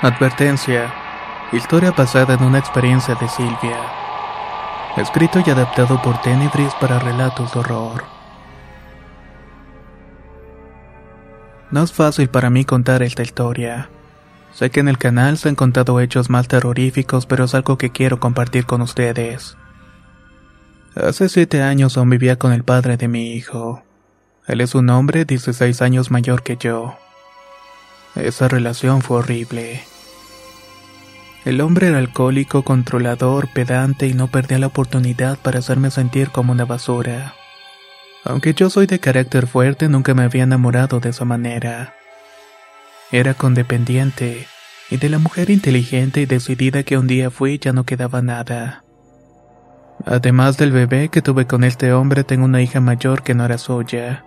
Advertencia. Historia basada en una experiencia de Silvia. Escrito y adaptado por Tenebris para relatos de horror. No es fácil para mí contar esta historia. Sé que en el canal se han contado hechos más terroríficos, pero es algo que quiero compartir con ustedes. Hace siete años aún vivía con el padre de mi hijo. Él es un hombre 16 años mayor que yo. Esa relación fue horrible. El hombre era alcohólico, controlador, pedante y no perdía la oportunidad para hacerme sentir como una basura. Aunque yo soy de carácter fuerte, nunca me había enamorado de esa manera. Era condependiente, y de la mujer inteligente y decidida que un día fui ya no quedaba nada. Además del bebé que tuve con este hombre, tengo una hija mayor que no era suya.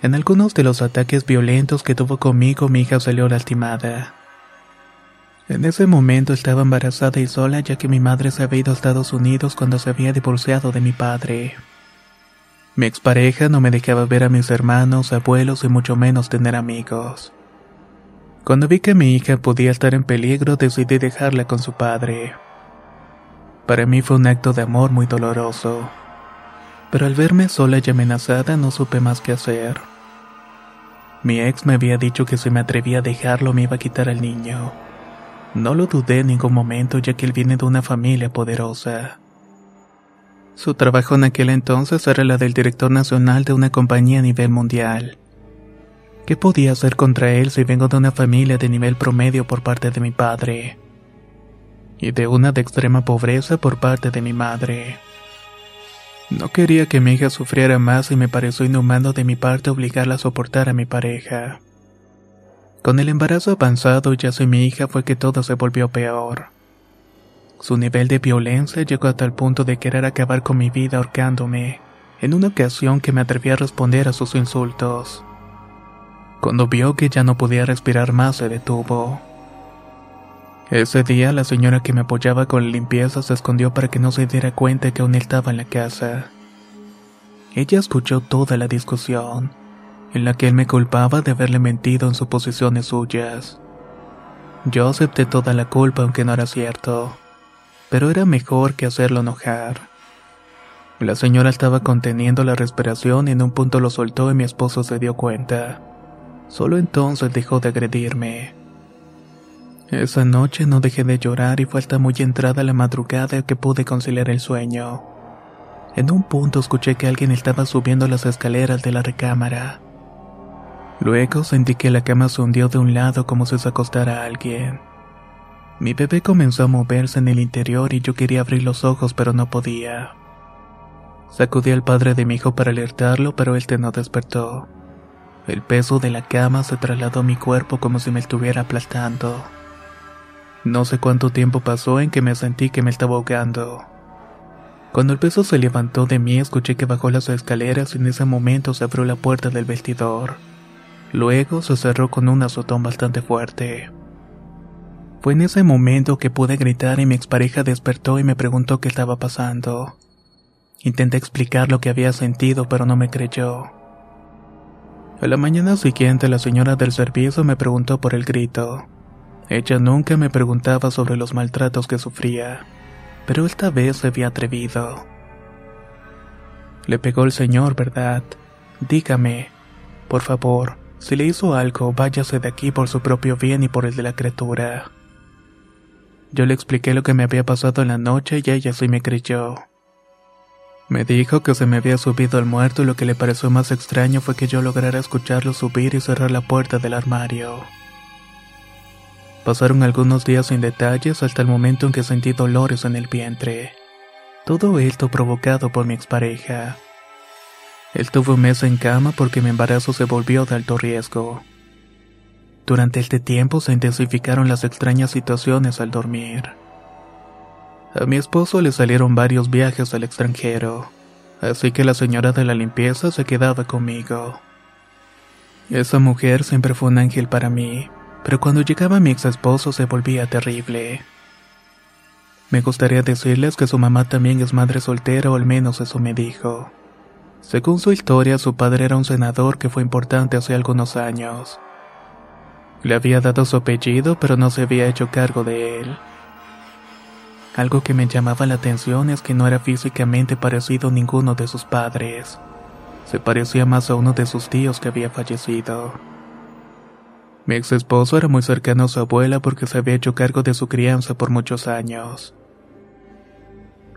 En algunos de los ataques violentos que tuvo conmigo mi hija salió lastimada. En ese momento estaba embarazada y sola ya que mi madre se había ido a Estados Unidos cuando se había divorciado de mi padre. Mi expareja no me dejaba ver a mis hermanos, abuelos y mucho menos tener amigos. Cuando vi que mi hija podía estar en peligro decidí dejarla con su padre. Para mí fue un acto de amor muy doloroso pero al verme sola y amenazada no supe más qué hacer. Mi ex me había dicho que si me atrevía a dejarlo me iba a quitar al niño. No lo dudé en ningún momento ya que él viene de una familia poderosa. Su trabajo en aquel entonces era la del director nacional de una compañía a nivel mundial. ¿Qué podía hacer contra él si vengo de una familia de nivel promedio por parte de mi padre? Y de una de extrema pobreza por parte de mi madre. No quería que mi hija sufriera más y me pareció inhumano de mi parte obligarla a soportar a mi pareja. Con el embarazo avanzado ya soy mi hija fue que todo se volvió peor. Su nivel de violencia llegó hasta el punto de querer acabar con mi vida ahorcándome, en una ocasión que me atreví a responder a sus insultos. Cuando vio que ya no podía respirar más se detuvo. Ese día la señora que me apoyaba con la limpieza se escondió para que no se diera cuenta que aún estaba en la casa. Ella escuchó toda la discusión, en la que él me culpaba de haberle mentido en suposiciones suyas. Yo acepté toda la culpa aunque no era cierto, pero era mejor que hacerlo enojar. La señora estaba conteniendo la respiración y en un punto lo soltó y mi esposo se dio cuenta. Solo entonces dejó de agredirme. Esa noche no dejé de llorar y fue hasta muy entrada la madrugada que pude conciliar el sueño. En un punto escuché que alguien estaba subiendo las escaleras de la recámara. Luego sentí que la cama se hundió de un lado como si se acostara alguien. Mi bebé comenzó a moverse en el interior y yo quería abrir los ojos pero no podía. Sacudí al padre de mi hijo para alertarlo pero este no despertó. El peso de la cama se trasladó a mi cuerpo como si me estuviera aplastando. No sé cuánto tiempo pasó en que me sentí que me estaba ahogando. Cuando el peso se levantó de mí, escuché que bajó las escaleras y en ese momento se abrió la puerta del vestidor. Luego se cerró con un azotón bastante fuerte. Fue en ese momento que pude gritar y mi expareja despertó y me preguntó qué estaba pasando. Intenté explicar lo que había sentido, pero no me creyó. A la mañana siguiente la señora del servicio me preguntó por el grito. Ella nunca me preguntaba sobre los maltratos que sufría, pero esta vez se había atrevido. Le pegó el señor, ¿verdad? Dígame. Por favor, si le hizo algo, váyase de aquí por su propio bien y por el de la criatura. Yo le expliqué lo que me había pasado en la noche y ella sí me creyó. Me dijo que se me había subido al muerto y lo que le pareció más extraño fue que yo lograra escucharlo subir y cerrar la puerta del armario. Pasaron algunos días sin detalles hasta el momento en que sentí dolores en el vientre. Todo esto provocado por mi expareja. Él tuvo un mes en cama porque mi embarazo se volvió de alto riesgo. Durante este tiempo se intensificaron las extrañas situaciones al dormir. A mi esposo le salieron varios viajes al extranjero, así que la señora de la limpieza se quedaba conmigo. Esa mujer siempre fue un ángel para mí, pero cuando llegaba mi ex esposo se volvía terrible. Me gustaría decirles que su mamá también es madre soltera o al menos eso me dijo. Según su historia, su padre era un senador que fue importante hace algunos años. Le había dado su apellido, pero no se había hecho cargo de él. Algo que me llamaba la atención es que no era físicamente parecido a ninguno de sus padres. Se parecía más a uno de sus tíos que había fallecido. Mi ex esposo era muy cercano a su abuela porque se había hecho cargo de su crianza por muchos años.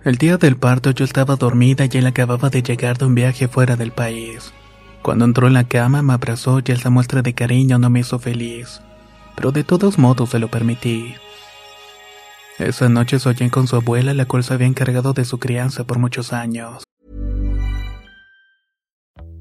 El día del parto yo estaba dormida y él acababa de llegar de un viaje fuera del país. Cuando entró en la cama me abrazó y esa muestra de cariño no me hizo feliz, pero de todos modos se lo permití. Esa noche soñé con su abuela, la cual se había encargado de su crianza por muchos años.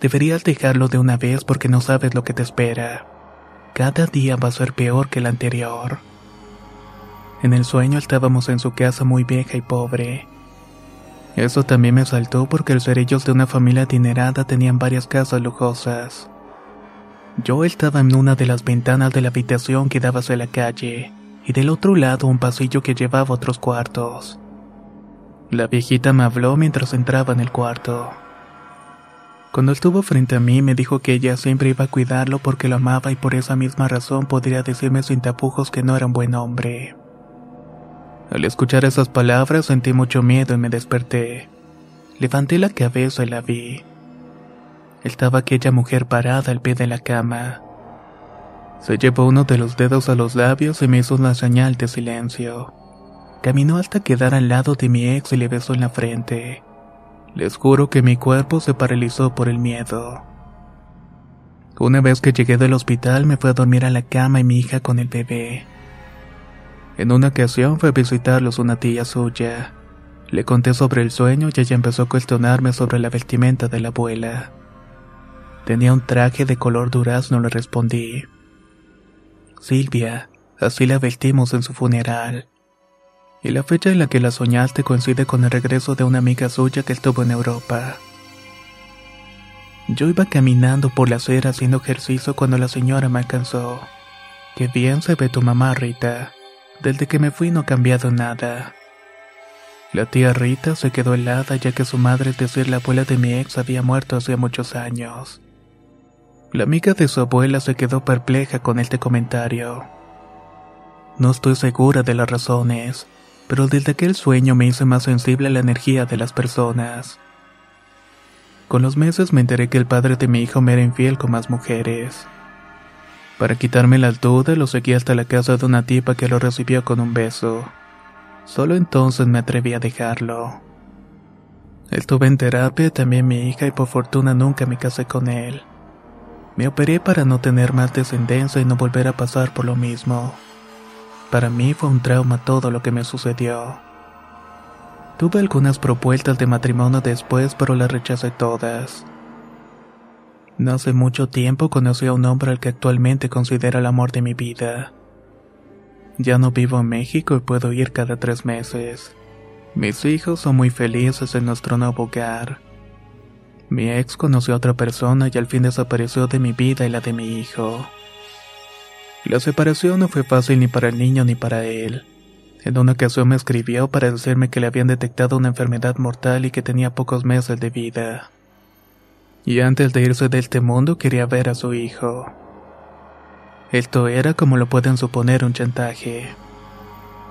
deberías dejarlo de una vez porque no sabes lo que te espera. Cada día va a ser peor que el anterior. En el sueño estábamos en su casa muy vieja y pobre. Eso también me saltó porque los cerillos de una familia adinerada tenían varias casas lujosas. Yo estaba en una de las ventanas de la habitación que daba hacia la calle, y del otro lado un pasillo que llevaba otros cuartos. La viejita me habló mientras entraba en el cuarto. Cuando estuvo frente a mí me dijo que ella siempre iba a cuidarlo porque lo amaba y por esa misma razón podría decirme sin tapujos que no era un buen hombre. Al escuchar esas palabras sentí mucho miedo y me desperté. Levanté la cabeza y la vi. Estaba aquella mujer parada al pie de la cama. Se llevó uno de los dedos a los labios y me hizo una señal de silencio. Caminó hasta quedar al lado de mi ex y le besó en la frente. Les juro que mi cuerpo se paralizó por el miedo. Una vez que llegué del hospital me fue a dormir a la cama y mi hija con el bebé. En una ocasión fue a visitarlos una tía suya. Le conté sobre el sueño y ella empezó a cuestionarme sobre la vestimenta de la abuela. Tenía un traje de color durazno, le respondí. Silvia, así la vestimos en su funeral. Y la fecha en la que la soñaste coincide con el regreso de una amiga suya que estuvo en Europa. Yo iba caminando por la acera haciendo ejercicio cuando la señora me alcanzó. Qué bien se ve tu mamá, Rita. Desde que me fui no ha cambiado nada. La tía Rita se quedó helada ya que su madre, es decir, la abuela de mi ex, había muerto hace muchos años. La amiga de su abuela se quedó perpleja con este comentario. No estoy segura de las razones, pero desde aquel sueño me hice más sensible a la energía de las personas. Con los meses me enteré que el padre de mi hijo me era infiel con más mujeres. Para quitarme las dudas lo seguí hasta la casa de una tipa que lo recibió con un beso. Solo entonces me atreví a dejarlo. Estuve en terapia también mi hija y por fortuna nunca me casé con él. Me operé para no tener más descendencia y no volver a pasar por lo mismo. Para mí fue un trauma todo lo que me sucedió. Tuve algunas propuestas de matrimonio después, pero las rechacé todas. No hace mucho tiempo conocí a un hombre al que actualmente considero el amor de mi vida. Ya no vivo en México y puedo ir cada tres meses. Mis hijos son muy felices en nuestro nuevo hogar. Mi ex conoció a otra persona y al fin desapareció de mi vida y la de mi hijo. La separación no fue fácil ni para el niño ni para él. En una ocasión me escribió para decirme que le habían detectado una enfermedad mortal y que tenía pocos meses de vida. Y antes de irse de este mundo quería ver a su hijo. Esto era, como lo pueden suponer, un chantaje.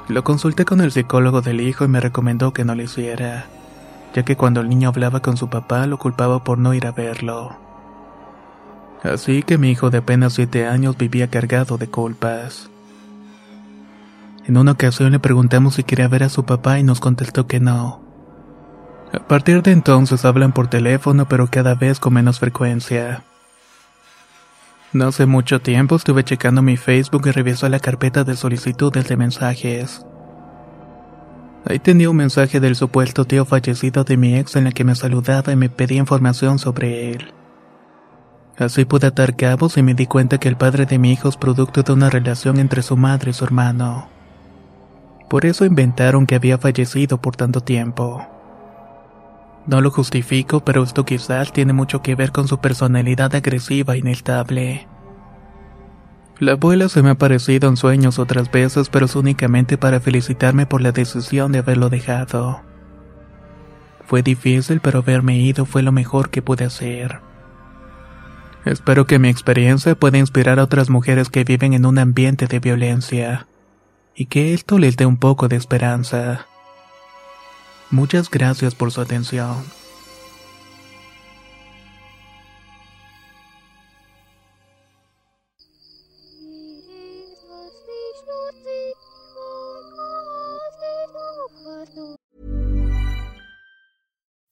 Lo consulté con el psicólogo del hijo y me recomendó que no lo hiciera, ya que cuando el niño hablaba con su papá lo culpaba por no ir a verlo. Así que mi hijo de apenas siete años vivía cargado de culpas. En una ocasión le preguntamos si quería ver a su papá y nos contestó que no. A partir de entonces hablan por teléfono pero cada vez con menos frecuencia. No hace mucho tiempo estuve checando mi Facebook y revisó la carpeta de solicitudes de mensajes. Ahí tenía un mensaje del supuesto tío fallecido de mi ex en el que me saludaba y me pedía información sobre él. Así pude atar cabos y me di cuenta que el padre de mi hijo es producto de una relación entre su madre y su hermano. Por eso inventaron que había fallecido por tanto tiempo. No lo justifico, pero esto quizás tiene mucho que ver con su personalidad agresiva e inestable. La abuela se me ha parecido en sueños otras veces, pero es únicamente para felicitarme por la decisión de haberlo dejado. Fue difícil, pero haberme ido fue lo mejor que pude hacer. Espero que mi experiencia pueda inspirar a otras mujeres que viven en un ambiente de violencia, y que esto les dé un poco de esperanza. Muchas gracias por su atención.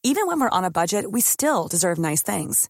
Even when we're on a budget, we still deserve nice things.